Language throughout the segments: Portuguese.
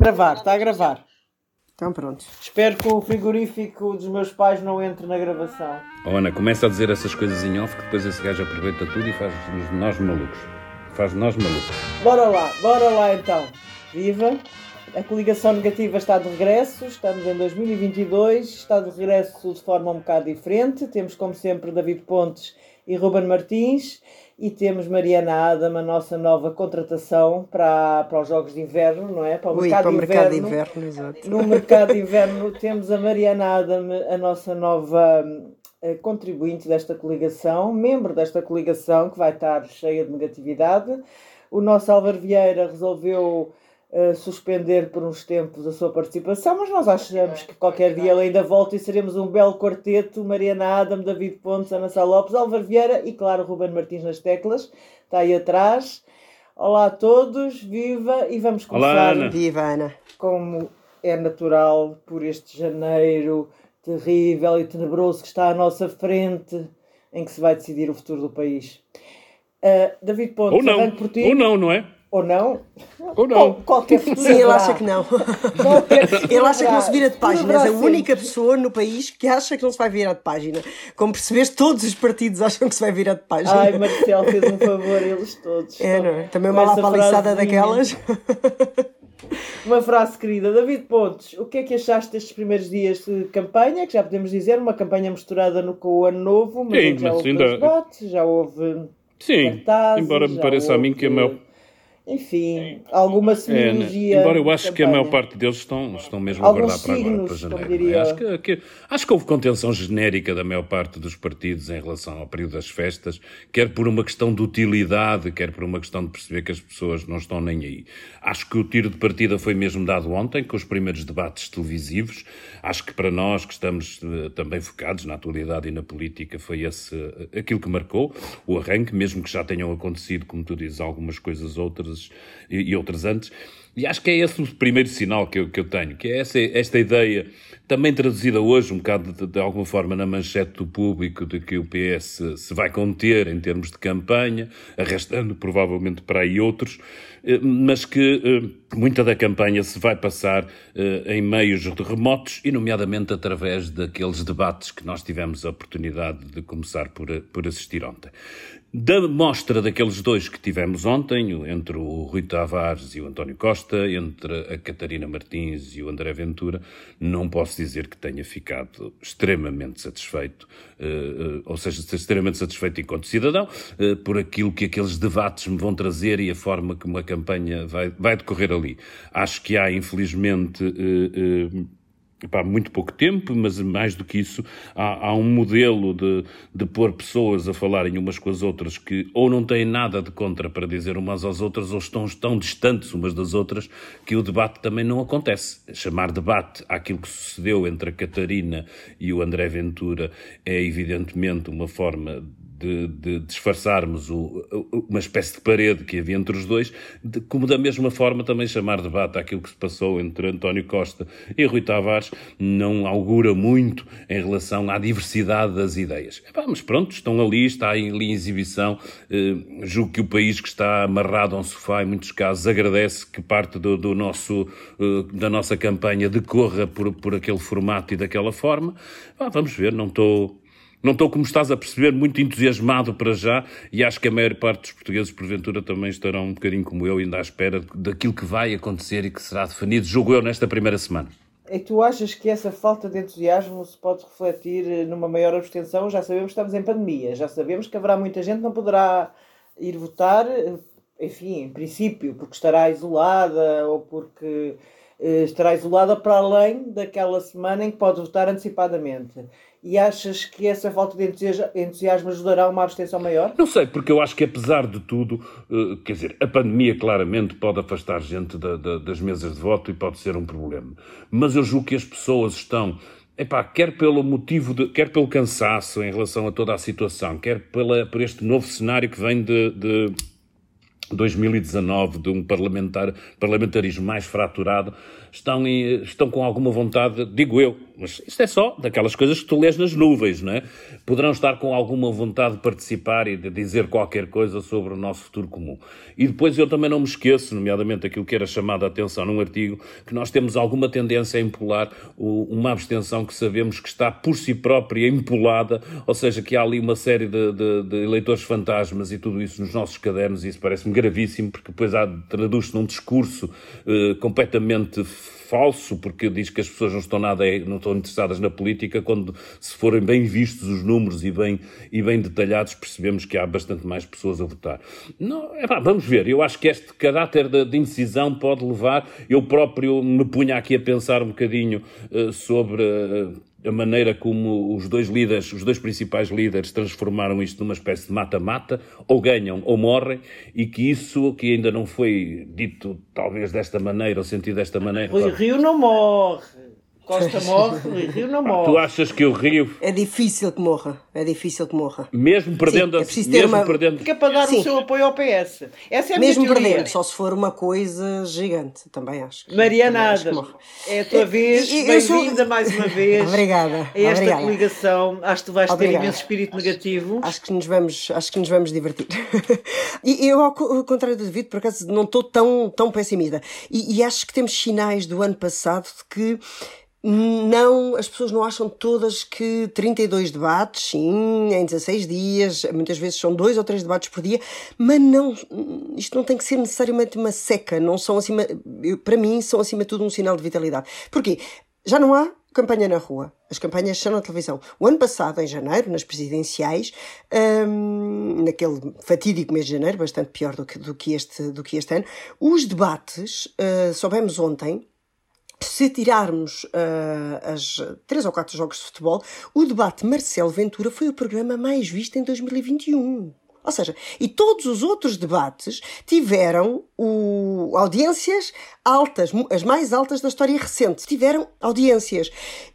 Gravar, está a gravar. Então pronto. Espero que o frigorífico dos meus pais não entre na gravação. Oh, Ana, começa a dizer essas coisas em off que depois esse gajo aproveita tudo e faz-nos nós malucos. Faz nós malucos. Bora lá, bora lá então. Viva! A coligação negativa está de regresso, estamos em 2022, está de regresso de forma um bocado diferente. Temos, como sempre, David Pontes e Ruben Martins e temos Mariana Adam, a nossa nova contratação para, para os Jogos de Inverno, não é? Para o Ui, mercado, para o mercado de inverno. exato. No mercado de inverno temos a Mariana Adam, a nossa nova uh, contribuinte desta coligação, membro desta coligação, que vai estar cheia de negatividade. O nosso Álvaro Vieira resolveu uh, suspender por uns tempos a sua participação, mas nós achamos que qualquer dia ele ainda volta e seremos um belo quarteto, Mariana Adam, David Pontes, Ana Sá Lopes, Álvaro Vieira e claro Ruben Martins nas teclas, está aí atrás. Olá a todos, viva e vamos começar. Olá, Ana. Viva Ana. Como é natural por este janeiro terrível e tenebroso que está à nossa frente, em que se vai decidir o futuro do país. Uh, David Pontes, ou não, por ti. ou não, não é? Ou não? Ou não. qualquer futuro. Ele acha que não. ele acha que não se vira de página. És a única pessoa no país que acha que não se vai virar de página. Como percebeste, todos os partidos acham que se vai virar de página. Ai, Marcel fez um favor, eles todos. É, não é? Também uma lapaliçada daquelas. Uma frase querida. David Pontes, o que é que achaste destes primeiros dias de campanha? Que já podemos dizer, uma campanha misturada no, com o ano novo, mas Sim, já mas houve ainda... debates, já houve. Sim, cartazes, embora me pareça houve... a mim que a maior enfim, alguma semiologia. É, embora eu acho que a maior parte deles estão, estão mesmo Alguns a guardar para agora, para signos, janeiro. diria... Acho, que, que, acho que houve contenção genérica da maior parte dos partidos em relação ao período das festas, quer por uma questão de utilidade, quer por uma questão de perceber que as pessoas não estão nem aí. Acho que o tiro de partida foi mesmo dado ontem, com os primeiros debates televisivos. Acho que para nós, que estamos uh, também focados na atualidade e na política, foi esse uh, aquilo que marcou o arranque, mesmo que já tenham acontecido, como tu dizes, algumas coisas outras e, e outras antes. E acho que é esse o primeiro sinal que eu, que eu tenho, que é essa, esta ideia, também traduzida hoje um bocado de, de, alguma forma na manchete do público, de que o PS se vai conter em termos de campanha, arrastando provavelmente para aí outros, eh, mas que eh, muita da campanha se vai passar eh, em meios remotos e, nomeadamente, através daqueles debates que nós tivemos a oportunidade de começar por, por assistir ontem. Da mostra daqueles dois que tivemos ontem, entre o Rui Tavares e o António Costa, entre a Catarina Martins e o André Ventura, não posso dizer que tenha ficado extremamente satisfeito, ou seja, extremamente satisfeito enquanto cidadão, por aquilo que aqueles debates me vão trazer e a forma como a campanha vai, vai decorrer ali. Acho que há, infelizmente, Epá, muito pouco tempo, mas mais do que isso, há, há, um modelo de, de pôr pessoas a falarem umas com as outras que ou não têm nada de contra para dizer umas às outras ou estão tão distantes umas das outras que o debate também não acontece. Chamar debate àquilo que sucedeu entre a Catarina e o André Ventura é evidentemente uma forma de, de disfarçarmos o, uma espécie de parede que havia entre os dois, de, como da mesma forma também chamar debate aquilo que se passou entre António Costa e Rui Tavares não augura muito em relação à diversidade das ideias. Epá, mas pronto, estão ali, está ali em exibição. Eh, julgo que o país que está amarrado a um sofá, em muitos casos, agradece que parte do, do nosso, eh, da nossa campanha decorra por, por aquele formato e daquela forma. vamos ver, não estou não estou, como estás a perceber, muito entusiasmado para já e acho que a maior parte dos portugueses, porventura, também estarão um bocadinho como eu, ainda à espera daquilo que vai acontecer e que será definido, julgo eu, nesta primeira semana. E tu achas que essa falta de entusiasmo se pode refletir eh, numa maior abstenção? Já sabemos que estamos em pandemia, já sabemos que haverá muita gente que não poderá ir votar, eh, enfim, em princípio, porque estará isolada ou porque eh, estará isolada para além daquela semana em que pode votar antecipadamente e achas que essa falta de entusiasmo ajudará a uma abstenção maior? Não sei, porque eu acho que apesar de tudo, eh, quer dizer, a pandemia claramente pode afastar gente da, da, das mesas de voto e pode ser um problema. Mas eu julgo que as pessoas estão Epá, quer pelo motivo, de, quer pelo cansaço em relação a toda a situação, quer pela, por este novo cenário que vem de, de 2019, de um parlamentar, parlamentarismo mais fraturado, estão, em, estão com alguma vontade, digo eu, mas isto é só daquelas coisas que tu lês nas nuvens, não é? Poderão estar com alguma vontade de participar e de dizer qualquer coisa sobre o nosso futuro comum. E depois eu também não me esqueço, nomeadamente aquilo que era chamado a atenção num artigo, que nós temos alguma tendência a empolar uma abstenção que sabemos que está por si própria empolada, ou seja, que há ali uma série de, de, de eleitores fantasmas e tudo isso nos nossos cadernos, e isso parece-me gravíssimo, porque depois traduz-se num discurso eh, completamente falso, porque diz que as pessoas não estão nada, não estão interessadas na política, quando se forem bem vistos os números e bem, e bem detalhados, percebemos que há bastante mais pessoas a votar. Não, é pá, vamos ver. Eu acho que este caráter de, de, indecisão pode levar. Eu próprio me punha aqui a pensar um bocadinho uh, sobre. Uh, a maneira como os dois líderes, os dois principais líderes, transformaram isto numa espécie de mata-mata, ou ganham ou morrem, e que isso, que ainda não foi dito talvez desta maneira, ou sentido desta maneira. O Rio não morre. Costa morre, o Rio não morre. Tu achas que o Rio. É difícil que morra. É difícil que morra. Mesmo perdendo Sim, é preciso ter mesmo uma... perdendo... Fica para dar Sim. o seu apoio ao PS. Essa é a Mesmo minha perdendo, só se for uma coisa gigante, também acho. Mariana é a tua vez, bem-vinda sou... mais uma vez. Obrigada. A esta Obrigada. coligação. Acho que tu vais Obrigada. ter imenso espírito negativo. Acho que nos vamos, acho que nos vamos divertir. e eu, ao contrário do David, por acaso, não estou tão, tão pessimista. E, e acho que temos sinais do ano passado de que não, as pessoas não acham todas que 32 debates, sim, em 16 dias, muitas vezes são dois ou três debates por dia, mas não, isto não tem que ser necessariamente uma seca, não são acima, para mim, são acima de tudo um sinal de vitalidade. Porquê? Já não há campanha na rua. As campanhas são na televisão. O ano passado, em janeiro, nas presidenciais, hum, naquele fatídico mês de janeiro, bastante pior do que, do que, este, do que este ano, os debates, uh, soubemos ontem, se tirarmos uh, as três ou quatro jogos de futebol, o debate Marcelo Ventura foi o programa mais visto em 2021. Ou seja, e todos os outros debates tiveram o, audiências altas, as mais altas da história recente. Tiveram audiências.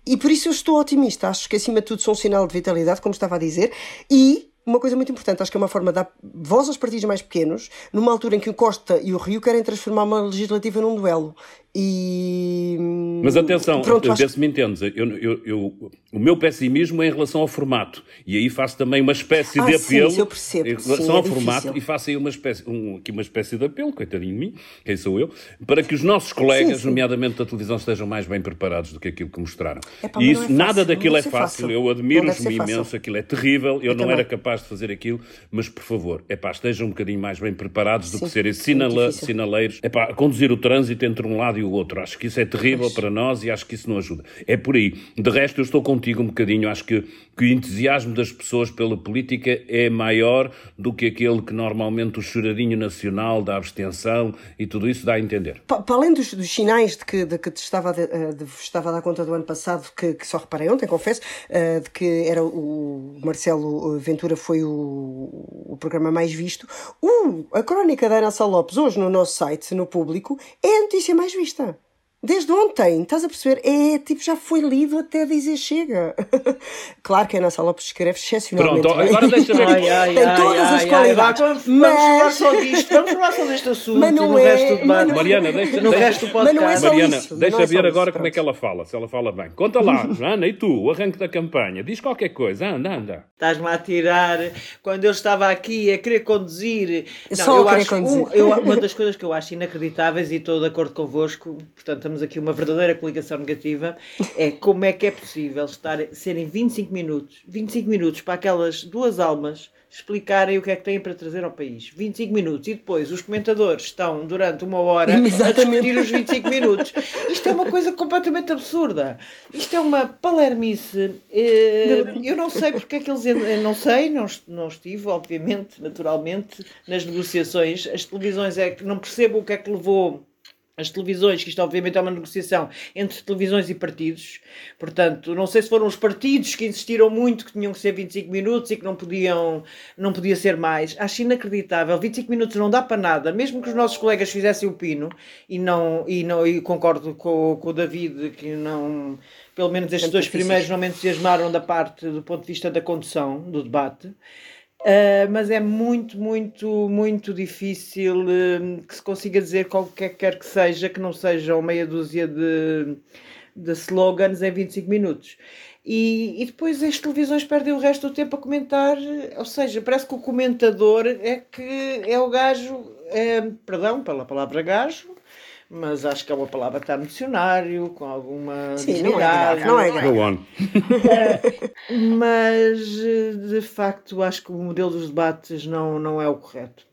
E por isso eu estou otimista. Acho que, acima de tudo, são um sinal de vitalidade, como estava a dizer, e uma coisa muito importante, acho que é uma forma de dar voz aos partidos mais pequenos, numa altura em que o Costa e o Rio querem transformar uma legislativa num duelo. E. Mas atenção, Pronto, acho... se me entendes, eu, eu, eu, o meu pessimismo é em relação ao formato. E aí faço também uma espécie ah, de apelo. Sim, eu percebo. Em relação sim, ao é formato, difícil. e faço aí uma espécie, um, aqui uma espécie de apelo, coitadinho de mim, quem sou eu, para que os nossos colegas, sim, sim. nomeadamente da televisão, estejam mais bem preparados do que aquilo que mostraram. Epá, e isso, é nada daquilo é fácil. fácil. Eu admiro-os-me imenso, aquilo é terrível. Eu, eu não também. era capaz de fazer aquilo, mas por favor, é pá, estejam um bocadinho mais bem preparados do que serem sinala sinaleiros. É pá, conduzir o trânsito entre um lado e o outro. Acho que isso é terrível para nós e acho que isso não ajuda. É por aí. De resto, eu estou contigo um bocadinho. Acho que, que o entusiasmo das pessoas pela política é maior do que aquele que normalmente o choradinho nacional da abstenção e tudo isso dá a entender. Para, além dos, dos, sinais de que, de que te estava, de, eh, de, estava a dar conta do ano passado, que, que só reparei ontem, confesso, uh, de que era o Marcelo Ventura foi o, o programa mais visto, uh, a crónica da Ana Lopes, hoje no nosso site, no público, é a notícia mais vista. Desde ontem, estás a perceber? É tipo, já foi lido até dizer chega. claro que a Ana Lopes escreve excepcionalmente. Pronto, agora deixa-me Tem ai, ai, todas ai, as qualidades. vamos, mas... falar só disto, vamos falar só deste assunto mas não no é, resto do mas Mariana, deixa, no deixa, resto do podcast. Mas não é Mariana, isso, deixa é ver agora isso, como é que ela fala, se ela fala bem. Conta lá, Ana, e tu, o arranque da campanha, diz qualquer coisa, anda, anda. Estás-me a tirar. Quando eu estava aqui a querer conduzir. Não, só eu acho, conduzir. Um, eu, uma das coisas que eu acho inacreditáveis e estou de acordo convosco, portanto, temos aqui uma verdadeira coligação negativa, é como é que é possível estar, serem 25 minutos, 25 minutos para aquelas duas almas explicarem o que é que têm para trazer ao país. 25 minutos. E depois os comentadores estão durante uma hora Exatamente. a discutir os 25 minutos. Isto é uma coisa completamente absurda. Isto é uma palermice. Eh, eu não sei porque é que eles. Eu não sei, não, não estive, obviamente, naturalmente, nas negociações. As televisões é que não percebo o que é que levou as televisões, que isto obviamente é uma negociação entre televisões e partidos, portanto, não sei se foram os partidos que insistiram muito que tinham que ser 25 minutos e que não podiam, não podia ser mais. Acho inacreditável, 25 minutos não dá para nada, mesmo que os nossos colegas fizessem o pino, e não, e não e concordo com, com o David que não, pelo menos estes dois primeiros não me entusiasmaram da parte do ponto de vista da condução do debate. Uh, mas é muito, muito, muito difícil uh, que se consiga dizer qualquer quer que seja, que não sejam meia dúzia de, de slogans em 25 minutos. E, e, depois as televisões perdem o resto do tempo a comentar, ou seja, parece que o comentador é que é o gajo, é, perdão pela palavra gajo, mas acho que é uma palavra que está no dicionário, com alguma Sim, dignidade. Não é grave, não é grave. mas, de facto, acho que o modelo dos debates não, não é o correto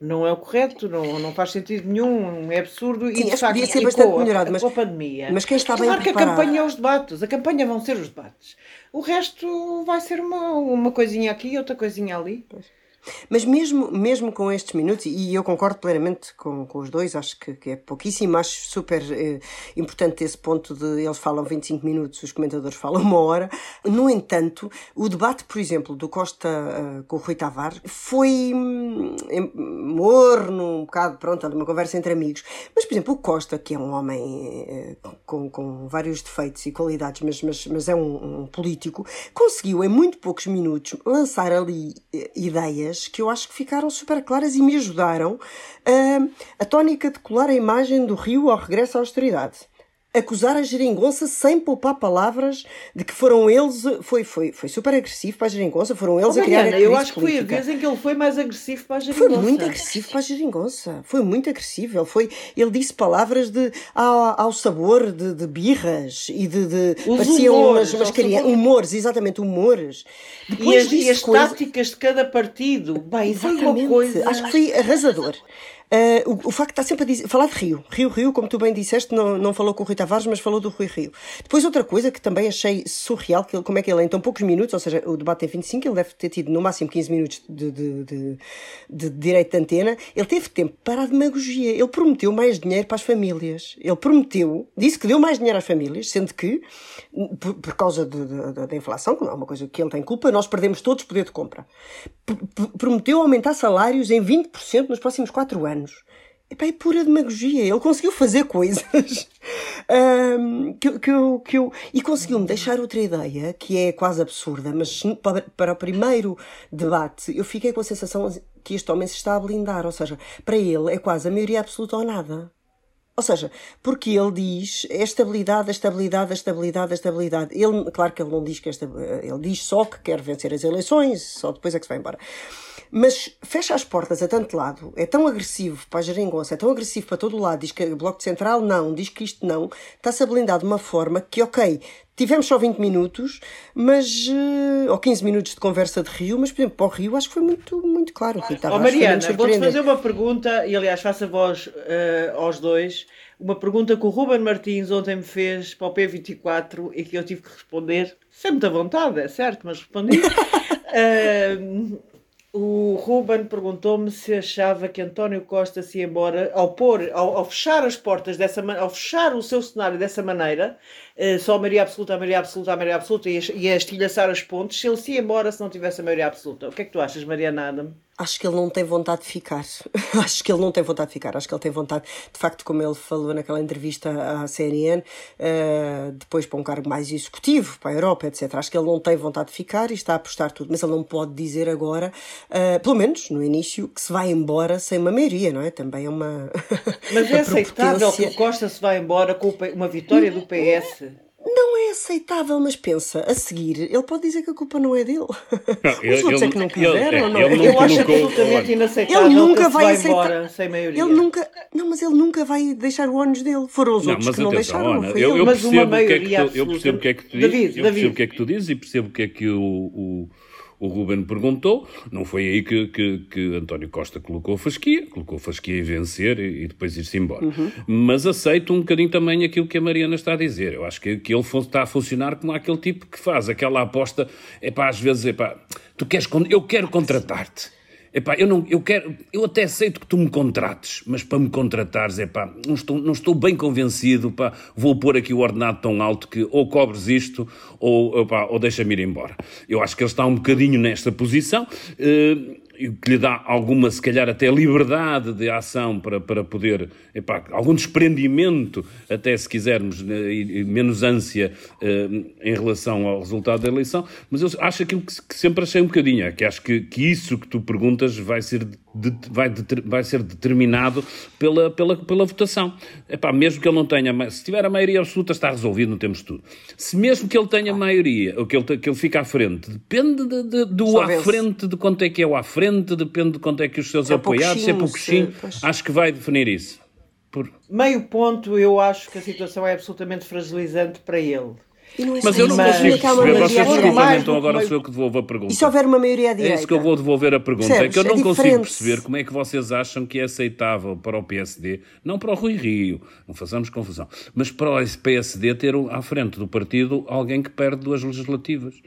não é o correto, não, não faz sentido nenhum, é absurdo Sim, e de facto devia ser bastante com, melhorado, mas, com a pandemia. Mas quem está bem claro que a campanha é os debates, a campanha vão ser os debates. O resto vai ser uma, uma coisinha aqui, outra coisinha ali. Pois. Mas mesmo, mesmo com estes minutos, e eu concordo plenamente com, com os dois, acho que, que é pouquíssimo, acho super eh, importante esse ponto de eles falam 25 minutos, os comentadores falam uma hora. No entanto, o debate, por exemplo, do Costa uh, com o Rui Tavares foi hum, morno, um bocado, pronto, uma conversa entre amigos. Mas, por exemplo, o Costa, que é um homem uh, com, com vários defeitos e qualidades, mas, mas, mas é um, um político, conseguiu em muito poucos minutos lançar ali uh, que eu acho que ficaram super claras e me ajudaram uh, a tónica de colar a imagem do Rio ao regresso à austeridade acusar a geringonça sem poupar palavras de que foram eles, foi, foi, foi super agressivo para a geringonça, foram eles oh, a criar Mariana, a Eu acho que foi a vez em que ele foi mais agressivo para a geringonça. Foi muito agressivo para a geringonça, foi muito agressivo. Ele, foi, ele disse palavras de, ao, ao sabor de, de birras e de. de pareciam humores, umas, umas crianças. Humores, exatamente, humores. Depois e as, e as coisa... táticas de cada partido. Bem, exatamente. Foi uma coisa... Acho que foi arrasador. Uh, o, o, facto de estar sempre a dizer, falar de Rio. Rio, Rio, como tu bem disseste, não, não falou com o Rui Tavares, mas falou do Rui Rio. Depois, outra coisa que também achei surreal, que ele, como é que ele, em tão poucos minutos, ou seja, o debate tem 25, ele deve ter tido no máximo 15 minutos de, de, de, de direito de antena, ele teve tempo para a demagogia. Ele prometeu mais dinheiro para as famílias. Ele prometeu, disse que deu mais dinheiro às famílias, sendo que, por, por causa da inflação, que não é uma coisa que ele tem culpa, nós perdemos todos poder de compra. P prometeu aumentar salários em 20% nos próximos 4 anos anos. Epá, é pura demagogia. Ele conseguiu fazer coisas um, que, que, eu, que eu. E conseguiu-me deixar outra ideia que é quase absurda, mas para, para o primeiro debate eu fiquei com a sensação que este homem se está a blindar. Ou seja, para ele é quase a maioria absoluta ou nada. Ou seja, porque ele diz a estabilidade, a estabilidade, a estabilidade, a estabilidade. Ele, claro que ele não diz que esta, ele diz só que quer vencer as eleições, só depois é que se vai embora mas fecha as portas a tanto lado, é tão agressivo para a geringonça, é tão agressivo para todo o lado, diz que o Bloco Central não, diz que isto não, está-se a blindar de uma forma que, ok, tivemos só 20 minutos, mas, uh, ou 15 minutos de conversa de Rio, mas, por exemplo, para o Rio acho que foi muito, muito claro. Rita, oh, Mariana, vou-te fazer uma pergunta, e aliás faço a voz uh, aos dois, uma pergunta que o Ruben Martins ontem me fez para o P24 e que eu tive que responder, sem muita vontade, é certo, mas respondi. uh, O Ruben perguntou-me se achava que António Costa se ia embora ao pôr, ao, ao fechar as portas dessa ao fechar o seu cenário dessa maneira, uh, só a maioria absoluta, a maioria absoluta, a maioria absoluta e a, e a estilhaçar as pontes, se ele se ia embora se não tivesse a maioria absoluta. O que é que tu achas, Mariana Adam? Acho que ele não tem vontade de ficar. Acho que ele não tem vontade de ficar. Acho que ele tem vontade, de facto, como ele falou naquela entrevista à CNN, uh, eh, depois para um cargo mais executivo, para a Europa, etc. Acho que ele não tem vontade de ficar e está a apostar tudo. Mas ele não pode dizer agora, uh, pelo menos no início, que se vai embora sem uma maioria, não é? Também é uma. Mas é aceitável que o Costa se vá embora com uma vitória do PS? Não é aceitável, mas pensa, a seguir, ele pode dizer que a culpa não é dele. Não, Os ele, outros é que não quiseram, não é? Ele eu acho absolutamente inaceitável ele nunca vai, vai aceitar... sem maioria. Ele nunca, não, mas ele nunca vai deixar o ónus dele. Foram os não, outros que não deixaram, Ana, não foi eu, eu mas uma maioria que tu, Eu percebo o que é que tu dizes, David, eu percebo o que é que tu dizes e percebo o que é que o, o o Ruben perguntou, não foi aí que, que, que António Costa colocou a fasquia, colocou fasquia em vencer e, e depois ir-se embora. Uhum. Mas aceito um bocadinho também aquilo que a Mariana está a dizer. Eu acho que, que ele está a funcionar como aquele tipo que faz aquela aposta, é pá, às vezes, é pá, tu queres, eu quero contratar-te. Epá, eu não, eu quero, eu até aceito que tu me contrates, mas para me contratares, epá, não estou, não estou bem convencido, pá, vou pôr aqui o ordenado tão alto que ou cobres isto ou, epá, ou deixa-me ir embora. Eu acho que ele está um bocadinho nesta posição. Uh, que lhe dá alguma, se calhar, até liberdade de ação para, para poder, epá, algum desprendimento, até se quisermos, né, e, menos ânsia uh, em relação ao resultado da eleição, mas eu acho aquilo que, que sempre achei um bocadinho, é que acho que, que isso que tu perguntas vai ser de, vai, de, vai ser determinado pela, pela, pela votação. Epá, mesmo que ele não tenha, se tiver a maioria absoluta está resolvido, não temos tudo. Se mesmo que ele tenha maioria, ou que ele, que ele fique à frente, depende de, de, do à frente, de quanto é que é o à frente, depende de quanto é que os seus é apoiados, se é pouquinho, acho que vai definir isso. Por... Meio ponto, eu acho que a situação é absolutamente fragilizante para ele. É mas eu não mas... consigo perceber, vocês desculpem, então agora sou eu que devolvo a pergunta. E se houver uma maioria direita? É isso que eu vou devolver a pergunta, Percebes? é que eu não é consigo perceber como é que vocês acham que é aceitável para o PSD, não para o Rui Rio, não façamos confusão, mas para o PSD ter à frente do partido alguém que perde duas legislativas.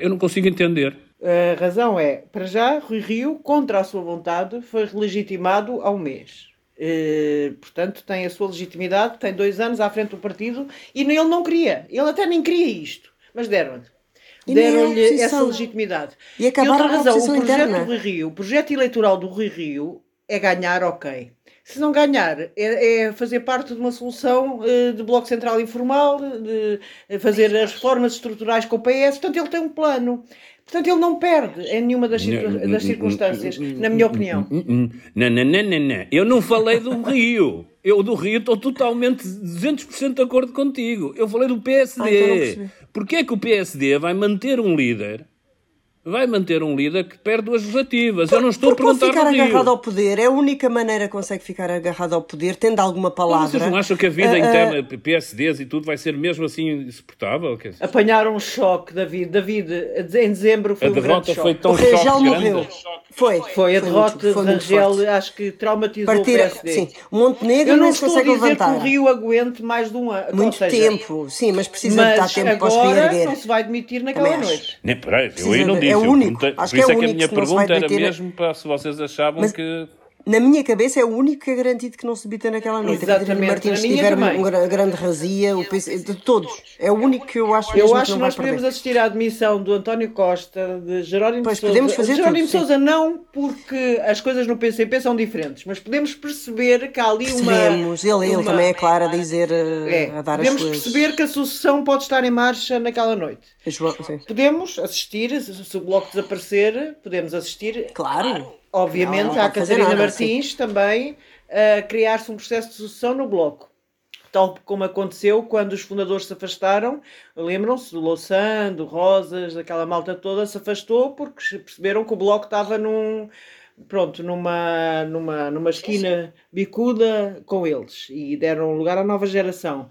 Eu não consigo entender. A razão é, para já, Rui Rio, contra a sua vontade, foi legitimado ao mês. Uh, portanto, tem a sua legitimidade, tem dois anos à frente do partido e ele não queria, ele até nem queria isto, mas deram-lhe. Deram-lhe essa legitimidade. E acabaram e outra razão, o projeto interna. do Rui Rio, o projeto eleitoral do Rui Rio é ganhar, ok. Se não ganhar, é, é fazer parte de uma solução uh, de bloco central informal, de fazer as reformas estruturais com o PS, portanto ele tem um plano. Portanto, ele não perde em nenhuma das, das circunstâncias, na minha opinião. Não, não, não, não, não. Eu não falei do Rio. Eu do Rio estou totalmente 200% de acordo contigo. Eu falei do PSD. Ah, então Porquê é que o PSD vai manter um líder vai manter um líder que perde duas legislativas. Eu não estou a perguntar ficar agarrado ao poder. É a única maneira que consegue ficar agarrado ao poder, tendo alguma palavra. Mas vocês não acham que a vida uh, interna, uh, PSDs e tudo, vai ser mesmo assim insuportável? Apanharam um choque, David. David, em dezembro foi a um derrota foi tão o Rangel morreu. Foi. Foi a foi derrota de Rangel, acho que traumatizou Partir, o PSD. Sim, o Montenegro Eu não estou a dizer levantar. que o Rio aguente mais de um ano. Muito seja, tempo, sim, mas precisa mas de dar tempo para se reerguer. não se vai demitir naquela noite. Nem, peraí, eu aí não disse. É o único. Acho Por isso é, é que a minha pergunta era mesmo para se vocês achavam mas, que na minha cabeça é o único que é garantido que não se debita naquela noite. Exatamente. A Catarina Martins, se tiver uma grande razia, o PC, de todos. É o único que eu acho Eu acho que, que nós podemos assistir à admissão do António Costa, de Jerónimo pois, Sousa. Podemos fazer Jerónimo tudo, Sousa não, porque as coisas no PCP são diferentes, mas podemos perceber que há ali uma. Percebemos, ele, ele uma... também é claro a dizer, eh, é. a dar podemos as Podemos perceber que a sucessão pode estar em marcha naquela noite. Podemos assistir, se o bloco desaparecer, podemos assistir. Claro obviamente, não, não à Catarina nada, Martins também a criar-se um processo de sucessão no Bloco. Tal como aconteceu quando os fundadores se afastaram, lembram-se do Louçã, do Rosas, daquela malta toda, se afastou porque perceberam que o Bloco estava num, pronto, numa, numa, numa esquina bicuda com eles e deram lugar à nova geração.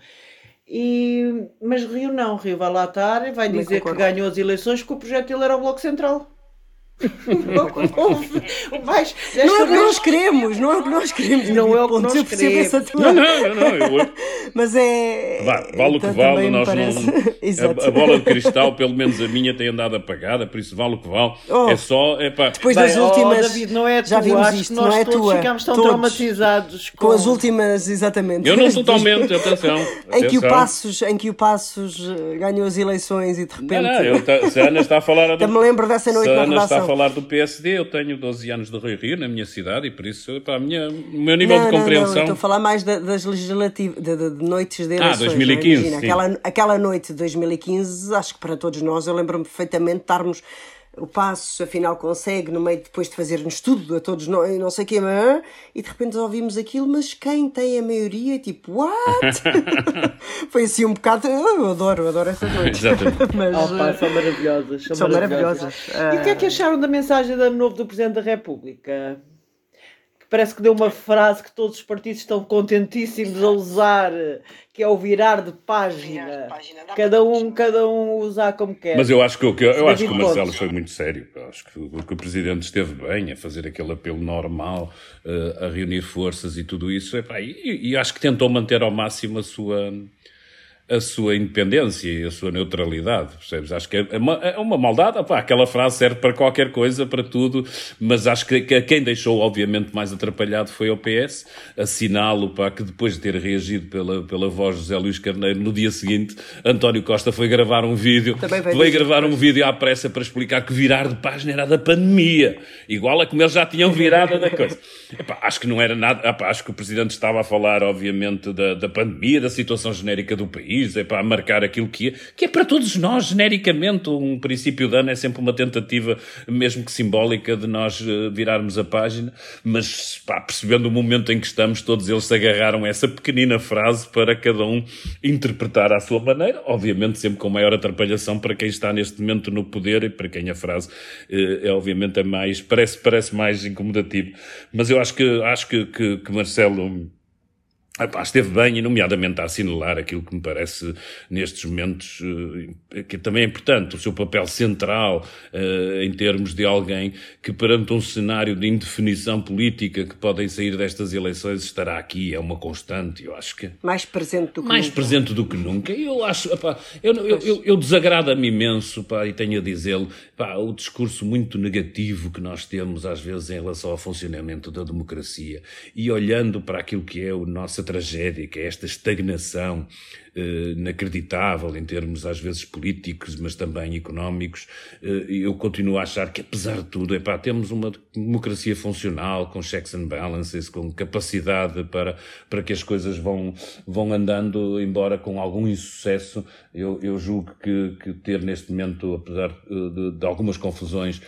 E, mas Rio não, Rio vai lá estar e vai dizer que ganhou as eleições porque o projeto dele era o Bloco Central mais, não é o que nós queremos, não é o que nós queremos. Não é o que nós queremos. Tua... Não, não, não. Eu... Mas é. Vá, vale o que então vale. Nós não... a, a, bola de cristal, pelo menos a minha, tem andado apagada, por isso vale o que vale. Oh, é só. É pá. Depois das Bem, últimas. Oh, David, não é já vimos isto, não é tua. Ficámos tão todos, traumatizados com... com... as últimas, exatamente. Eu não totalmente, atenção. em, que o Passos, em que o Passos eh, ganhou as eleições e de repente. Não, não, eu, se a Ana está a falar. Também lembro dessa noite na redação falar do PSD, eu tenho 12 anos de Rio Rio na minha cidade e por isso, para a minha, o meu nível não, de compreensão. Não, estou a falar mais das legislativas, de, de, de, noites de ah, eleições. Ah, 2015. Imagina, aquela, aquela noite de 2015, acho que para todos nós, eu lembro-me perfeitamente de estarmos o passo, afinal consegue, no meio depois de fazer um estudo a todos nós, não sei o que, e de repente ouvimos aquilo, mas quem tem a maioria, tipo, what? Foi assim um bocado, eu adoro, adoro essas noites. Exatamente. mas, oh, pá, são maravilhosas. São, são maravilhosas. maravilhosas. E o que é que acharam da mensagem da novo do Presidente da República? Parece que deu uma frase que todos os partidos estão contentíssimos a usar, que é o virar de página. Cada um, cada um usar como quer. Mas eu acho que, eu, eu acho que o Marcelo foi muito sério. Eu acho que, que, o Presidente esteve bem a fazer aquele apelo normal, uh, a reunir forças e tudo isso. e, e acho que tentou manter ao máximo a sua a sua independência e a sua neutralidade, percebes? Acho que é uma, é uma maldade, opá, aquela frase serve para qualquer coisa, para tudo, mas acho que, que quem deixou, obviamente, mais atrapalhado foi o PS, assinalo, pá, que depois de ter reagido pela, pela voz de José Luís Carneiro, no dia seguinte, António Costa foi gravar um vídeo, foi gravar um vídeo à pressa para explicar que virar de página era da pandemia, igual a como eles já tinham virado da coisa. Epá, acho que não era nada, epá, acho que o Presidente estava a falar, obviamente, da, da pandemia, da situação genérica do país, é para marcar aquilo que é, que é para todos nós, genericamente. Um princípio de ano é sempre uma tentativa, mesmo que simbólica, de nós eh, virarmos a página, mas pá, percebendo o momento em que estamos, todos eles se agarraram a essa pequenina frase para cada um interpretar à sua maneira, obviamente sempre com maior atrapalhação para quem está neste momento no poder e para quem a frase é, obviamente é mais, parece, parece mais incomodativo. Mas eu acho que, acho que, que, que Marcelo Epá, esteve bem, e nomeadamente a assinalar aquilo que me parece nestes momentos eh, que também é importante, o seu papel central uh, em termos de alguém que perante um cenário de indefinição política que podem sair destas eleições estará aqui, é uma constante, eu acho que... Mais presente do que Mais nunca. presente do que nunca. Eu acho, epá, eu, eu, eu, eu desagrada-me imenso, pá, e tenho a dizê-lo, o discurso muito negativo que nós temos às vezes em relação ao funcionamento da democracia e olhando para aquilo que é o nosso tragédia, que é esta estagnação inacreditável em termos às vezes políticos, mas também económicos. Eh, eu continuo a achar que, apesar de tudo, epá, temos uma democracia funcional, com checks and balances, com capacidade para, para que as coisas vão, vão andando, embora com algum insucesso. Eu, eu julgo que, que ter neste momento, apesar eh, de, de algumas confusões,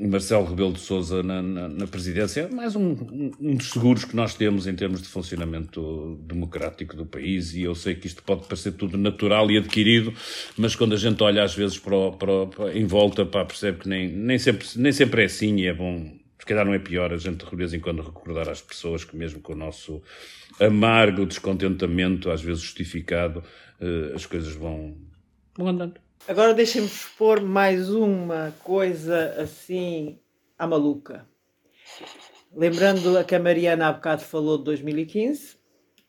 Marcelo Rebelo de Sousa na, na, na presidência, é mais um, um dos seguros que nós temos em termos de funcionamento democrático do país e eu sei que isto pode parecer tudo natural e adquirido, mas quando a gente olha às vezes para, para, para em volta, pá, percebe que nem, nem, sempre, nem sempre é assim e é bom, se calhar não é pior a gente de vez em quando recordar às pessoas que mesmo com o nosso amargo descontentamento, às vezes justificado, uh, as coisas vão, vão andando. Agora deixem-me expor mais uma coisa assim à maluca. Lembrando que a Mariana há bocado falou de 2015,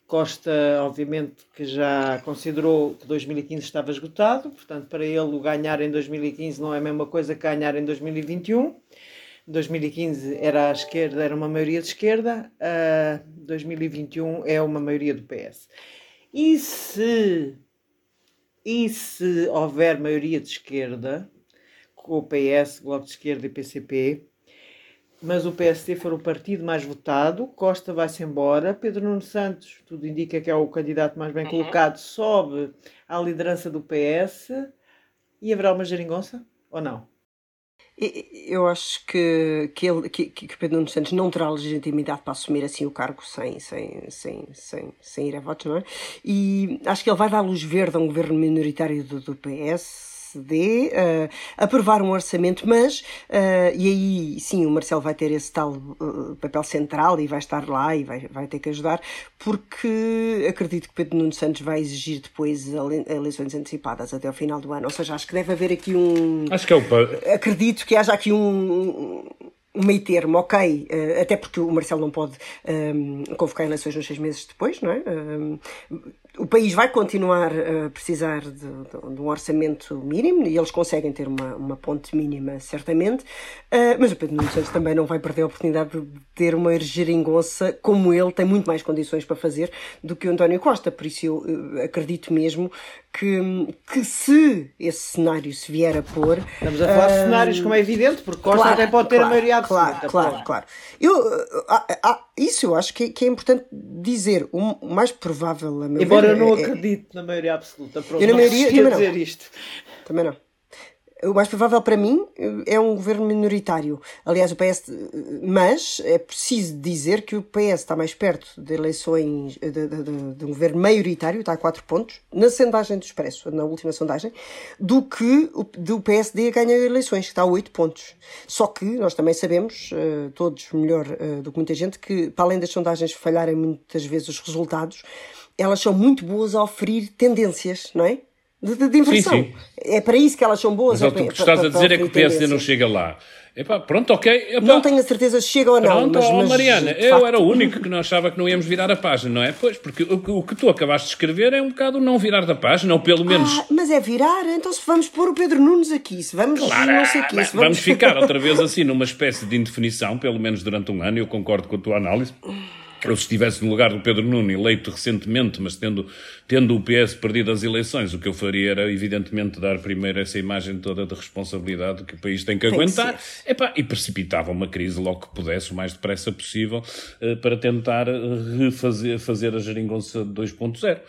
Costa, obviamente, que já considerou que 2015 estava esgotado, portanto, para ele o ganhar em 2015 não é a mesma coisa que ganhar em 2021. 2015 era a esquerda, era uma maioria de esquerda, uh, 2021 é uma maioria do PS. E se, e se houver maioria de esquerda, com o PS, Bloco de Esquerda e PCP, mas o PSD for o partido mais votado, Costa vai-se embora, Pedro Nuno Santos, tudo indica que é o candidato mais bem uhum. colocado, sobe à liderança do PS e haverá uma geringonça ou não? Eu acho que, que, ele, que, que Pedro Nuno Santos não terá legitimidade para assumir assim o cargo sem, sem, sem, sem, sem ir a votos, não é? E acho que ele vai dar luz verde a um governo minoritário do, do PS PSD, uh, aprovar um orçamento, mas, uh, e aí sim o Marcelo vai ter esse tal uh, papel central e vai estar lá e vai, vai ter que ajudar, porque acredito que Pedro Nuno Santos vai exigir depois eleições antecipadas até ao final do ano. Ou seja, acho que deve haver aqui um. Acho que é o. Acredito que haja aqui um um meio termo, ok, até porque o Marcelo não pode um, convocar eleições nos seis meses depois, não é? Um, o país vai continuar a precisar de, de, um orçamento mínimo e eles conseguem ter uma, uma ponte mínima, certamente, uh, mas o Pedro Santos também não vai perder a oportunidade de ter uma geringonça como ele tem muito mais condições para fazer do que o António Costa, por isso eu uh, acredito mesmo que, que se esse cenário se vier a pôr... Estamos a falar de cenários, como é evidente, porque Costa claro, até pode ter claro, a maioria absoluta. Claro, claro, claro. Eu, isso eu acho que, que, é importante dizer. O mais provável, a meu Embora ver, eu não é, é acredite é, na maioria absoluta. Pronto, eu na maioria também não. dizer isto. Também não o mais provável para mim é um governo minoritário. Aliás, o PS. Mas é preciso dizer que o PS está mais perto de eleições. de, de, de, de um governo maioritário, está a 4 pontos, na sondagem do Expresso, na última sondagem, do que o do PSD a ganhar eleições, que está a 8 pontos. Só que nós também sabemos, eh, todos melhor eh, do que muita gente, que para além das sondagens falharem muitas vezes os resultados, elas são muito boas a oferir tendências, não é? De, de inversão. Sim, sim. É para isso que elas são boas. Mas é o que estás a dizer é que o PSD não chega lá. Epá, pronto, ok. Epá. Não tenho a certeza se chega ou não. Pronto, mas, mas Mariana, eu facto... era o único que não achava que não íamos virar a página, não é? Pois, porque o, o, que tu acabaste de escrever é um bocado não virar da página, ou pelo menos. Ah, mas é virar, então se vamos pôr o Pedro Nunes aqui, se vamos. Claro, não sei aqui, vamos... vamos ficar outra vez assim numa espécie de indefinição, pelo menos durante um ano, eu concordo com a tua análise eu se estivesse no lugar do Pedro Nuno, eleito recentemente, mas tendo, tendo o PS perdido as eleições, o que eu faria era, evidentemente, dar primeiro essa imagem toda de responsabilidade que o país tem que tem aguentar. que Epá, e precipitava uma crise logo que pudesse, o mais depressa possível, uh, para tentar refazer fazer a geringonça 2.0.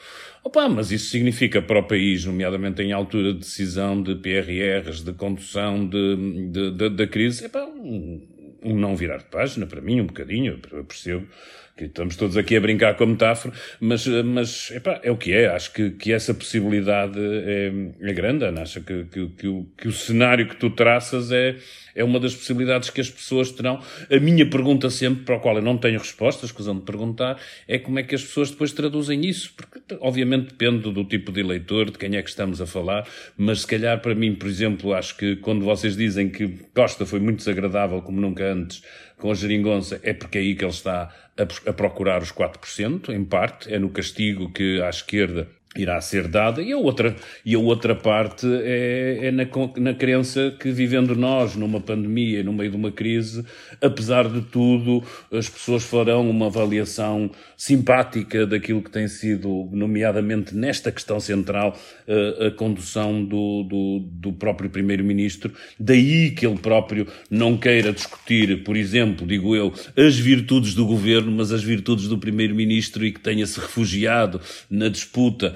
Opa, mas isso significa para o país, nomeadamente em altura de decisão de PRRs, de condução de da crise, epá, um, um não virar de página, para mim, um bocadinho, eu percebo que estamos todos aqui a brincar com a metáfora, mas, mas epá, é o que é. Acho que, que essa possibilidade é, é grande, Ana. Acho que, que, que, o, que o cenário que tu traças é, é uma das possibilidades que as pessoas terão. A minha pergunta sempre, para a qual eu não tenho respostas, escusam de perguntar, é como é que as pessoas depois traduzem isso. Porque, obviamente, depende do tipo de eleitor, de quem é que estamos a falar, mas se calhar para mim, por exemplo, acho que quando vocês dizem que Costa foi muito desagradável como nunca antes com a geringonça, é porque é aí que ele está a, a procurar os 4%, em parte, é no castigo que à esquerda irá ser dada, e a outra, e a outra parte é, é na, na crença que, vivendo nós numa pandemia, no meio de uma crise, apesar de tudo, as pessoas farão uma avaliação simpática daquilo que tem sido, nomeadamente nesta questão central, a, eh, a condução do, do, do próprio Primeiro-Ministro. Daí que ele próprio não queira discutir, por exemplo, digo eu, as virtudes do governo, mas as virtudes do Primeiro-Ministro e que tenha se refugiado na disputa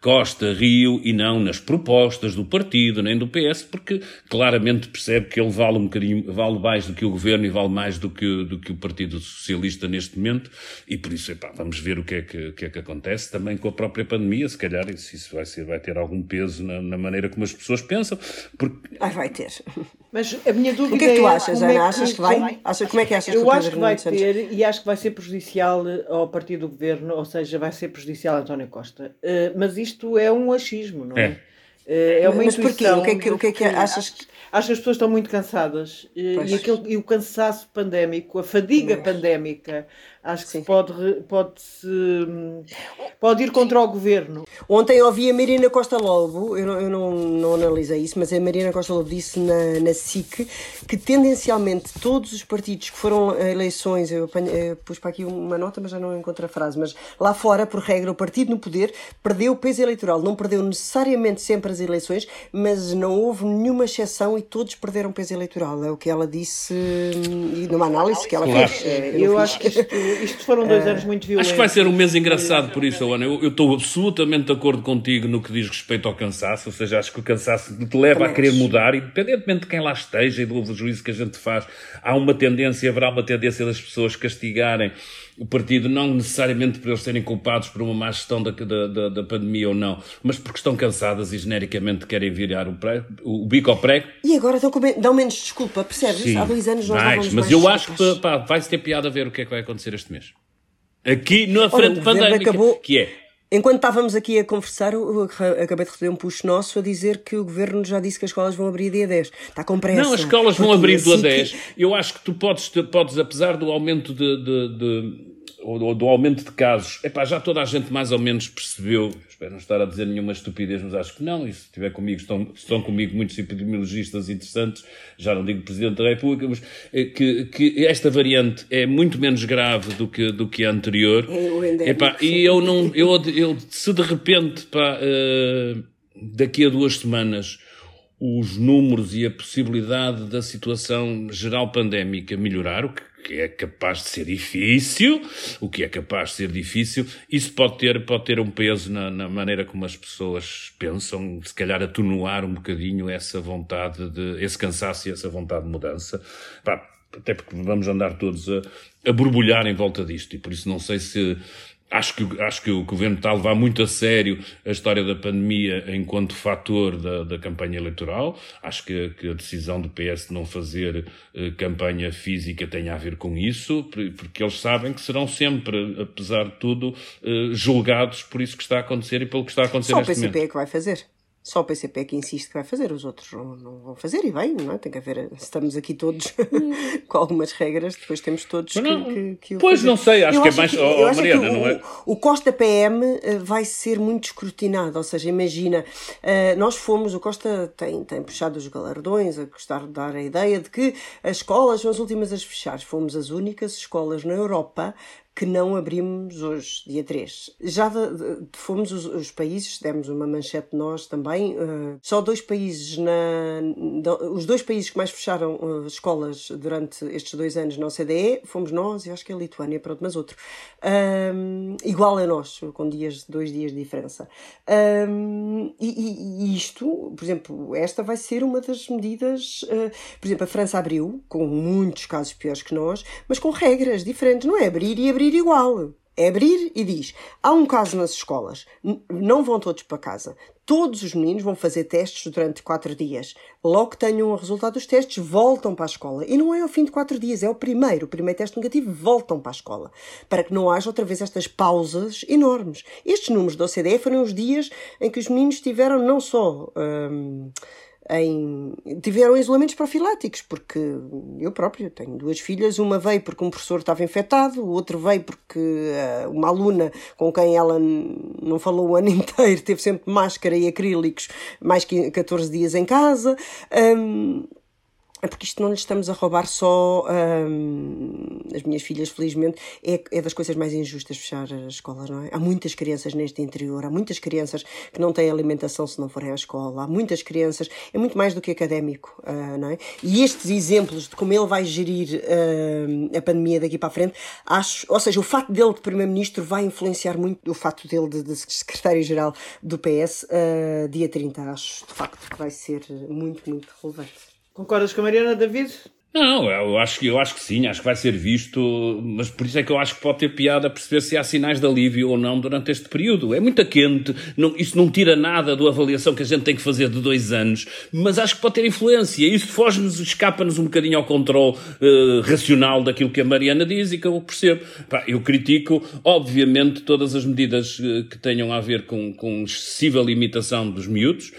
Costa, Rio e não nas propostas do partido nem do PS, porque claramente percebe que ele vale um bocadinho, vale mais do que o governo e vale mais do que, do que o Partido Socialista neste momento, e por isso, epá, vamos ver o que é que, que, é que acontece também com a própria pandemia, se calhar isso, isso vai, ser, vai ter algum peso na, na maneira como as pessoas pensam. Porque... Ah, vai ter. Mas a minha dúvida é... O que é que tu achas, é Ana? É que... Achas que vai? Acha, como é que achas Eu que acho que vai ter, e acho que vai ser prejudicial ao partido do governo, ou seja, vai ser prejudicial a António Costa. Uh, mas isto é um achismo, não é? É, é uma Mas porquê? O que é que, o que, é que achas que... Acho que as pessoas estão muito cansadas e, aquele, e o cansaço pandémico, a fadiga Mas... pandémica, acho que pode, pode, -se, pode ir contra o governo. Ontem ouvi a Marina Costa Lobo, eu não, eu não, não analisei isso, mas a Marina Costa Lobo disse na, na SIC que tendencialmente todos os partidos que foram a eleições, eu, apanho, eu pus para aqui uma nota, mas já não encontro a frase, mas lá fora, por regra, o partido no poder perdeu o peso eleitoral, não perdeu necessariamente sempre as eleições, mas não houve nenhuma exceção e todos perderam peso eleitoral. É o que ela disse hum, numa análise que ela claro. fez. Eu, eu acho que isto, isto foram dois anos muito violentos. Acho que vai ser um mês engraçado por isso, Ana. Eu, eu estou absolutamente de acordo contigo no que diz respeito ao cansaço, ou seja, acho que o cansaço te leva Também a querer acho. mudar, independentemente de quem lá esteja e do juízo que a gente faz, há uma tendência, haverá uma tendência das pessoas castigarem o partido, não necessariamente por eles serem culpados por uma má gestão da, da, da, pandemia ou não, mas porque estão cansadas e genericamente querem virar o, o bico ao prego. E agora dão, dão menos desculpa, percebes? Sim, Há dois anos nós mais, Mas mais eu acho que pá, vai-se ter piada a ver o que é que vai acontecer este mês. Aqui na frente Ora, pandémica, acabou... que é Enquanto estávamos aqui a conversar, eu acabei de receber um puxo nosso a dizer que o governo já disse que as escolas vão abrir dia 10. Está com pressa. Não, as escolas vão abrir dia 10. Eu acho que tu podes, podes apesar do aumento de, de, de ou do aumento de casos, epá, já toda a gente mais ou menos percebeu, espero não estar a dizer nenhuma estupidez, mas acho que não, e se estiver comigo, estão, estão comigo muitos epidemiologistas interessantes, já não digo Presidente da República, mas eh, que, que esta variante é muito menos grave do que, do que a anterior. É, epá, e eu não, eu, eu, se de repente, pá, uh, daqui a duas semanas, os números e a possibilidade da situação geral pandémica melhorar, o que que é capaz de ser difícil, o que é capaz de ser difícil, isso pode ter, pode ter um peso na, na maneira como as pessoas pensam, se calhar atenuar um bocadinho essa vontade de, esse cansaço e essa vontade de mudança. Pá, até porque vamos andar todos a, a borbulhar em volta disto, e por isso não sei se, Acho que, acho que o governo está a levar muito a sério a história da pandemia enquanto fator da, da campanha eleitoral. Acho que, que, a decisão do PS de não fazer eh, campanha física tem a ver com isso, porque eles sabem que serão sempre, apesar de tudo, eh, julgados por isso que está a acontecer e pelo que está a acontecer Só momento. O PCP é que vai fazer. Só o PCP é que insiste que vai fazer, os outros não, não vão fazer e bem, não é? Tem que haver, estamos aqui todos com algumas regras, depois temos todos não, que, que, que Pois fazer. não sei, acho eu que é mais. Que, oh, Mariana, o, não é? O Costa PM eh, vai ser muito escrutinado, ou seja, imagina, uh, nós fomos, o Costa tem, tem puxado os galardões, a gostar de dar a ideia de que as escolas são as últimas a fechar. Fomos as únicas escolas na Europa que não abrimos hoje, dia 3. Já de, de, fomos os, os, países, demos uma manchete nós também, uh, só dois países, na, os dois países que mais fecharam uh, escolas durante estes dois anos na OCDE, fomos nós e acho que a Lituânia, pronto, mas outro. Um, igual a nós, com dias, dois dias de diferença. Um, e, e, isto, por exemplo, esta vai ser uma das medidas, uh, por exemplo, a França abriu, com muitos casos piores que nós, mas com regras diferentes, não é abrir e abrir igual. É abrir e diz: há um caso nas escolas, não vão todos para casa. Todos os meninos vão fazer testes durante quatro dias. Logo que tenham o resultado dos testes, voltam para a escola. E não é ao fim de quatro dias, é o primeiro. O primeiro teste negativo, voltam para a escola. Para que não haja outra vez estas pausas enormes. Estes números da OCDE foram os dias em que os meninos tiveram não só. Hum, em, tiveram isolamentos profiláticos, porque eu próprio tenho duas filhas, uma veio porque um professor estava infectado, o outro veio porque uh, uma aluna com quem ela não falou o ano inteiro teve sempre máscara e acrílicos mais que 14 dias em casa. Um, é porque isto não lhe estamos a roubar só hum, as minhas filhas, felizmente, é, é das coisas mais injustas fechar as escolas, não é? Há muitas crianças neste interior, há muitas crianças que não têm alimentação se não forem à escola, há muitas crianças, é muito mais do que académico, uh, não é? E estes exemplos de como ele vai gerir uh, a pandemia daqui para a frente, acho, ou seja, o facto dele de Primeiro-Ministro vai influenciar muito o facto dele de, de Secretário-Geral do PS, uh, ah, dia 30, acho de facto que vai ser muito, muito relevante. Concordas com a Mariana, David? Não, eu acho, eu acho que sim, acho que vai ser visto, mas por isso é que eu acho que pode ter piada perceber se há sinais de alívio ou não durante este período. É muito quente, não, isso não tira nada da avaliação que a gente tem que fazer de dois anos, mas acho que pode ter influência. Isso foge-nos, escapa-nos um bocadinho ao controle uh, racional daquilo que a Mariana diz e que eu percebo. Eu critico, obviamente, todas as medidas uh, que tenham a ver com, com excessiva limitação dos miúdos,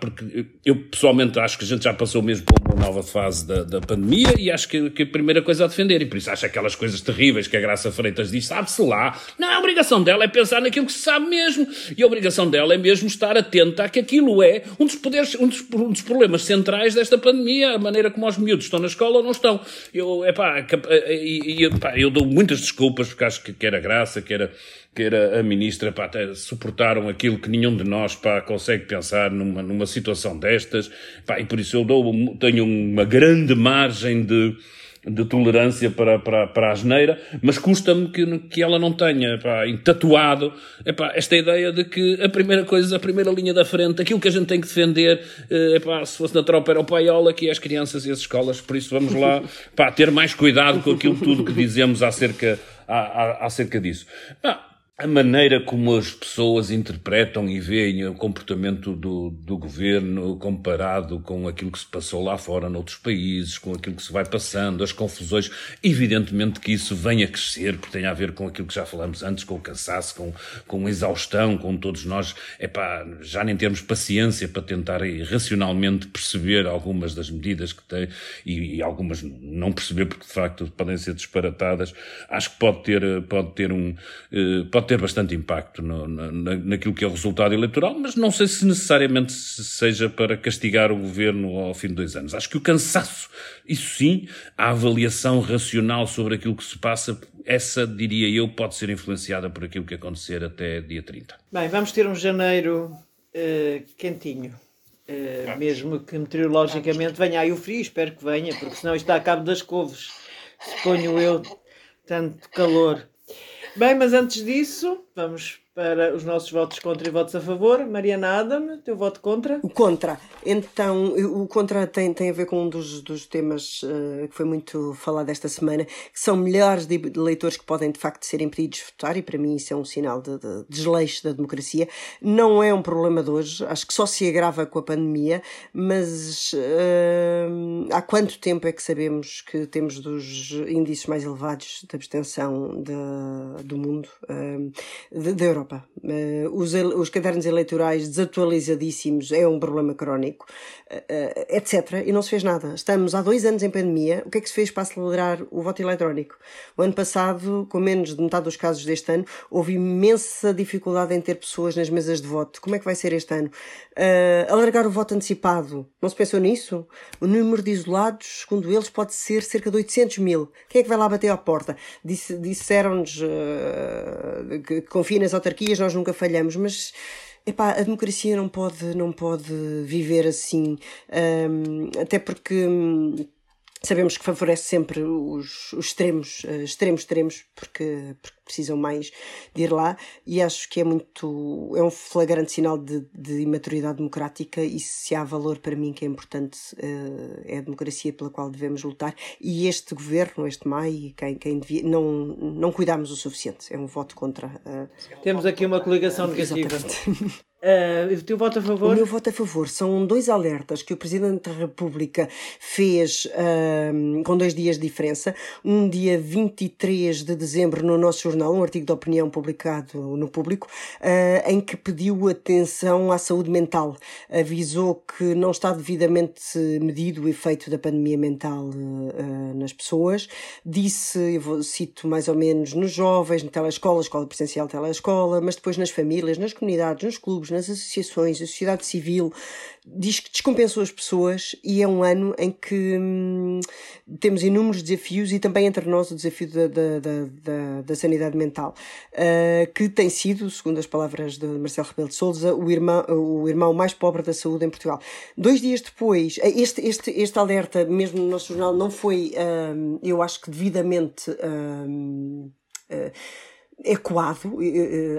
porque eu pessoalmente acho que a gente já passou mesmo por uma nova fase da, da pandemia e acho que, que, a primeira coisa a defender, e por isso acho aquelas coisas terríveis que a Graça Freitas diz, sabe-se lá. Não, a obrigação dela é pensar naquilo que se sabe mesmo. E a obrigação dela é mesmo estar atenta a que aquilo é um dos poderes, um dos, um dos problemas centrais desta pandemia, a maneira como os miúdos estão na escola ou não estão. Eu, epá, epá, eu dou muitas desculpas, porque acho que quer a Graça, quer a, quer a, a ministra, pá, suportaram aquilo que nenhum de nós, pá, consegue pensar numa, numa situação destas, pá, e por isso eu dou, tenho uma grande margem de, de tolerância para, para, para a asneira, mas custa-me que, que ela não tenha pá, tatuado. Epá, esta ideia de que a primeira coisa, a primeira linha da frente, aquilo que a gente tem que defender, eh, epá, se fosse na tropa era o paiola, que é as crianças e as escolas, por isso vamos lá pá, ter mais cuidado com aquilo tudo que dizemos acerca, a, a, acerca disso. A maneira como as pessoas interpretam e veem o comportamento do, do governo comparado com aquilo que se passou lá fora noutros países, com aquilo que se vai passando, as confusões, evidentemente que isso vem a crescer, porque tem a ver com aquilo que já falamos antes, com o cansaço, com, com a exaustão, com todos nós, é pá, já nem temos paciência para tentar racionalmente perceber algumas das medidas que tem e, e algumas não perceber porque de facto podem ser disparatadas. Acho que pode ter, pode ter um, eh, pode ter bastante impacto no, na, naquilo que é o resultado eleitoral, mas não sei se necessariamente seja para castigar o governo ao fim de dois anos. Acho que o cansaço, isso sim, a avaliação racional sobre aquilo que se passa, essa, diria eu, pode ser influenciada por aquilo que acontecer até dia 30. Bem, vamos ter um janeiro uh, quentinho. Uh, mesmo que meteorologicamente venha aí o frio, espero que venha, porque senão isto está a cabo das couves. Suponho eu, tanto calor. Bem, mas antes disso, vamos para os nossos votos contra e votos a favor. Mariana Adam, teu voto contra? O contra. Então, o contra tem, tem a ver com um dos, dos temas uh, que foi muito falado esta semana, que são milhares de eleitores que podem de facto ser impedidos de votar, e para mim isso é um sinal de, de desleixo da democracia. Não é um problema de hoje, acho que só se agrava com a pandemia, mas uh, há quanto tempo é que sabemos que temos dos índices mais elevados de abstenção de, do mundo, uh, da Europa? Europa. Uh, os, os cadernos eleitorais desatualizadíssimos é um problema crónico, uh, etc. E não se fez nada. Estamos há dois anos em pandemia. O que é que se fez para acelerar o voto eletrónico? O ano passado, com menos de metade dos casos deste ano, houve imensa dificuldade em ter pessoas nas mesas de voto. Como é que vai ser este ano? Uh, alargar o voto antecipado. Não se pensou nisso? O número de isolados, segundo eles, pode ser cerca de 800 mil. Quem é que vai lá bater à porta? Disse, disseram-nos uh, que, confia nas autarquias, nós nunca falhamos, mas epá, a democracia não pode, não pode viver assim, um, até porque. Um, Sabemos que favorece sempre os, os extremos, uh, extremos, extremos, porque, porque, precisam mais de ir lá, e acho que é muito. é um flagrante sinal de, de imaturidade democrática, e se há valor para mim que é importante, uh, é a democracia pela qual devemos lutar, e este governo, este MAI, quem, quem devia, não, não cuidámos o suficiente, é um voto contra. Uh, Temos aqui uma coligação negativa. Uh, o teu voto a favor? O meu voto a favor são dois alertas que o Presidente da República fez uh, com dois dias de diferença. Um dia 23 de dezembro no nosso jornal, um artigo de opinião publicado no público, uh, em que pediu atenção à saúde mental. Avisou que não está devidamente medido o efeito da pandemia mental nas pessoas. Disse, eu vou, cito mais ou menos, nos jovens, na telescola, escola presencial, telescola, mas depois nas famílias, nas comunidades, nos clubes, nas associações, a sociedade civil, diz que descompensou as pessoas e é um ano em que hum, temos inúmeros desafios e também entre nós o desafio da, da, da, da sanidade mental, uh, que tem sido, segundo as palavras de Marcelo Rebelo de Souza, o irmão, o irmão mais pobre da saúde em Portugal. Dois dias depois, eh, este, este, este alerta, mesmo no nosso jornal, não foi, hum, eu acho que devidamente. Uh, ecoado.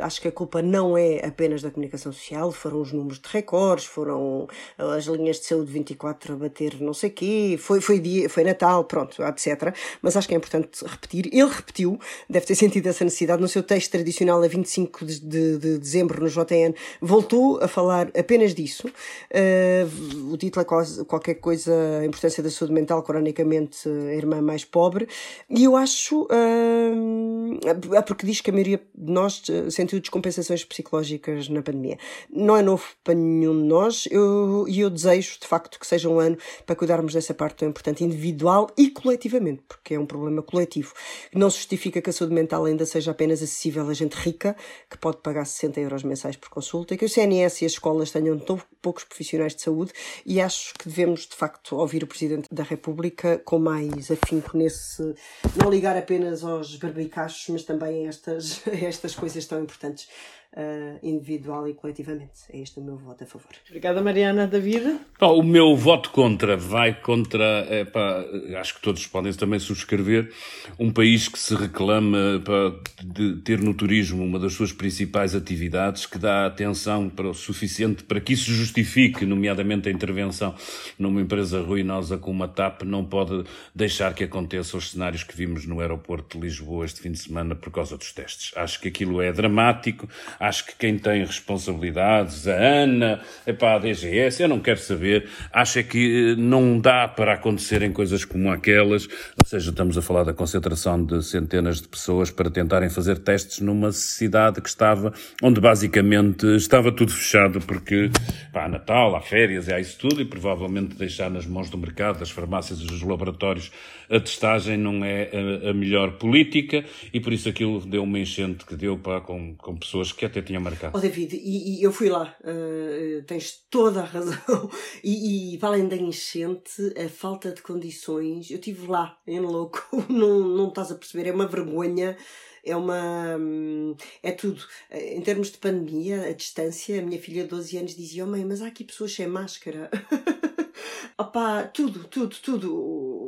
Acho que a culpa não é apenas da comunicação social, foram os números de recordes, foram as linhas de saúde 24 a bater não sei quê, foi, foi, dia, foi Natal, pronto, etc. Mas acho que é importante repetir. Ele repetiu, deve ter sentido essa necessidade, no seu texto tradicional a 25 de, de, de dezembro no JN, voltou a falar apenas disso. Uh, o título é qualquer coisa, a importância da saúde mental, cronicamente a irmã mais pobre. E eu acho, uh, porque diz que a maioria de nós eh, sentiu descompensações psicológicas na pandemia. Não é novo para nenhum de nós e eu, eu desejo, de facto, que seja um ano para cuidarmos dessa parte tão importante, individual e coletivamente, porque é um problema coletivo. Não se justifica que a saúde mental ainda seja apenas acessível a gente rica, que pode pagar 60 euros mensais por consulta, e que o CNS e as escolas tenham tão poucos profissionais de saúde, e acho que devemos, de facto, ouvir o Presidente da República com mais afinco nesse. não ligar apenas aos barbicachos, mas também a estas estas, estas coisas tão importantes uh, individual e coletivamente. É este o meu voto a favor. Obrigada, Mariana. David? o meu voto contra vai contra, é, pá, acho que todos podem também subscrever, um país que se reclama pá, de ter no turismo uma das suas principais atividades, que dá atenção para o suficiente para que isso justifique, nomeadamente a intervenção numa empresa ruinosa como a TAP, não pode deixar que aconteça os cenários que vimos no aeroporto de Lisboa este fim de semana por causa dos testes. Acho que aquilo é dramático, Acho que quem tem responsabilidades, a Ana, epá, a DGS, eu não quero saber, acho é que eh, não dá para acontecerem coisas como aquelas, ou seja, estamos a falar da concentração de centenas de pessoas para tentarem fazer testes numa cidade que estava, onde basicamente estava tudo fechado porque, pá, há Natal, há férias, há isso tudo e provavelmente deixar nas mãos do mercado, das farmácias e dos laboratórios a testagem não é a, a melhor política e por isso aquilo deu uma enchente que deu, pá, com, com pessoas que até tinha marcado. Oh, David, e, e eu fui lá, uh, tens toda a razão. E, e para além da enchente, a falta de condições, eu estive lá, em louco, não, não estás a perceber, é uma vergonha é uma. Hum, é tudo. Eh, em termos de pandemia, a distância, a minha filha de 12 anos dizia: Oh mãe, mas há aqui pessoas sem máscara. Opá, tudo, tudo, tudo.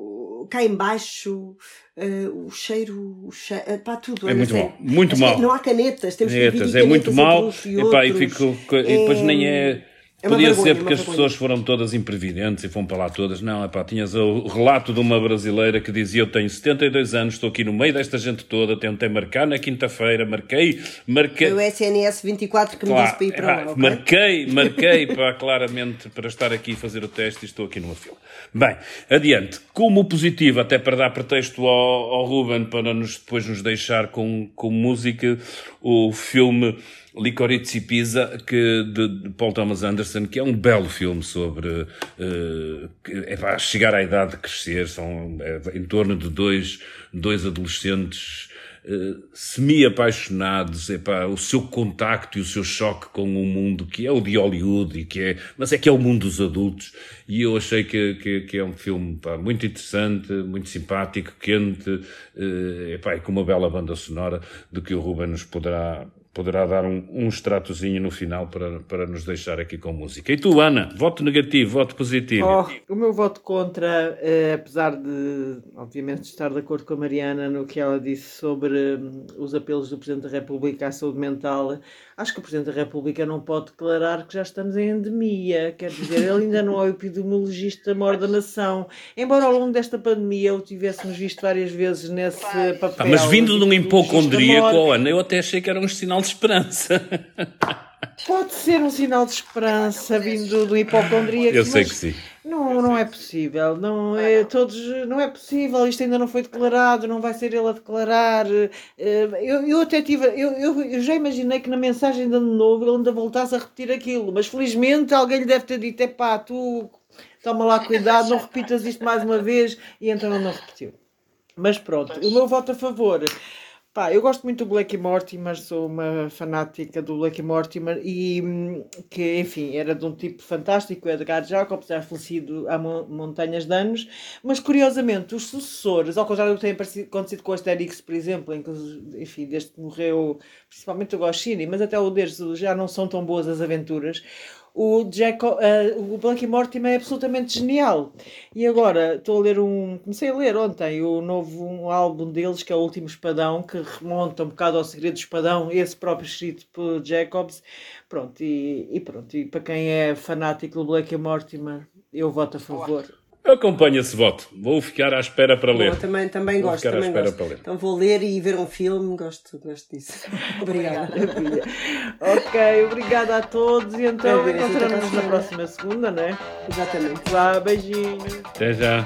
Cá embaixo, uh, o cheiro, o cheiro pá, tudo. É muito mal, muito mal. Não há canetas, temos canetas, que É muito mal, e, epá, e, fico, e depois nem é é Podia vergonha, ser porque as pessoas foram todas imprevidentes e foram para lá todas. Não, é pá, tinhas o relato de uma brasileira que dizia: Eu tenho 72 anos, estou aqui no meio desta gente toda, tentei marcar na quinta-feira, marquei, marquei. Foi o SNS 24 que me claro, disse para ir para lá. Okay? Marquei, marquei para claramente para estar aqui e fazer o teste e estou aqui numa fila. Bem, adiante. Como positivo, até para dar pretexto ao, ao Ruben para nos, depois nos deixar com, com música, o filme Licorice Pizza, que, de, Paul Thomas Anderson, que é um belo filme sobre uh, é para chegar à idade de crescer. São é, em torno de dois, dois adolescentes uh, semi-apaixonados, epá, o seu contacto e o seu choque com o mundo que é o de Hollywood, e que é, mas é que é o mundo dos adultos. E eu achei que, que, que é um filme pá, muito interessante, muito simpático, quente, uh, epá, e com uma bela banda sonora de que o Ruben nos poderá poderá dar um, um extratozinho no final para, para nos deixar aqui com música. E tu, Ana, voto negativo, voto positivo? Oh, o meu voto contra, eh, apesar de, obviamente, estar de acordo com a Mariana no que ela disse sobre hum, os apelos do Presidente da República à saúde mental, acho que o Presidente da República não pode declarar que já estamos em endemia. Quer dizer, ele ainda não é o epidemiologista maior da nação. Embora ao longo desta pandemia o tivéssemos visto várias vezes nesse papel. Ah, mas vindo de um hipocondríaco, Ana, eu até achei que era um sinal de esperança. Pode ser um sinal de esperança vindo do hipocondríaco. Eu sei que sim. Não, não é possível. Não é, todos, não é possível. Isto ainda não foi declarado. Não vai ser ele a declarar. Eh, eu, eu até tive. Eu, eu, eu já imaginei que na mensagem de ano novo ele ainda voltasse a repetir aquilo. Mas felizmente alguém lhe deve ter dito: é pá, tu toma lá cuidado, não repitas isto mais uma vez. E então ele não repetiu. Mas pronto, o meu voto a favor Pá, eu gosto muito do Black Mortimer, sou uma fanática do Black Mortimer e que, enfim, era de um tipo fantástico, Edgar Jacobs, já falecido há montanhas de anos, mas curiosamente os sucessores, ao contrário do que tem acontecido com o Asterix, por exemplo, em que, enfim, desde que morreu, principalmente o Goscinny, mas até o deles já não são tão boas as aventuras, o, Jack, uh, o Blake Mortimer é absolutamente genial. E agora estou a ler um. Comecei a ler ontem o novo um álbum deles, que é o Último Espadão, que remonta um bocado ao Segredo do Espadão, esse próprio escrito por Jacobs. Pronto, e, e pronto. E para quem é fanático do Blake Mortimer, eu voto a favor. Eu acompanho esse voto. Vou ficar à espera para ler. Eu também, também vou gosto. Também gosto. Então vou ler e ver um filme. Gosto, gosto disso. Obrigada. ok, obrigada a todos. E então encontramos-nos na próxima segunda, né? Exatamente. Vá, beijinho. Até já.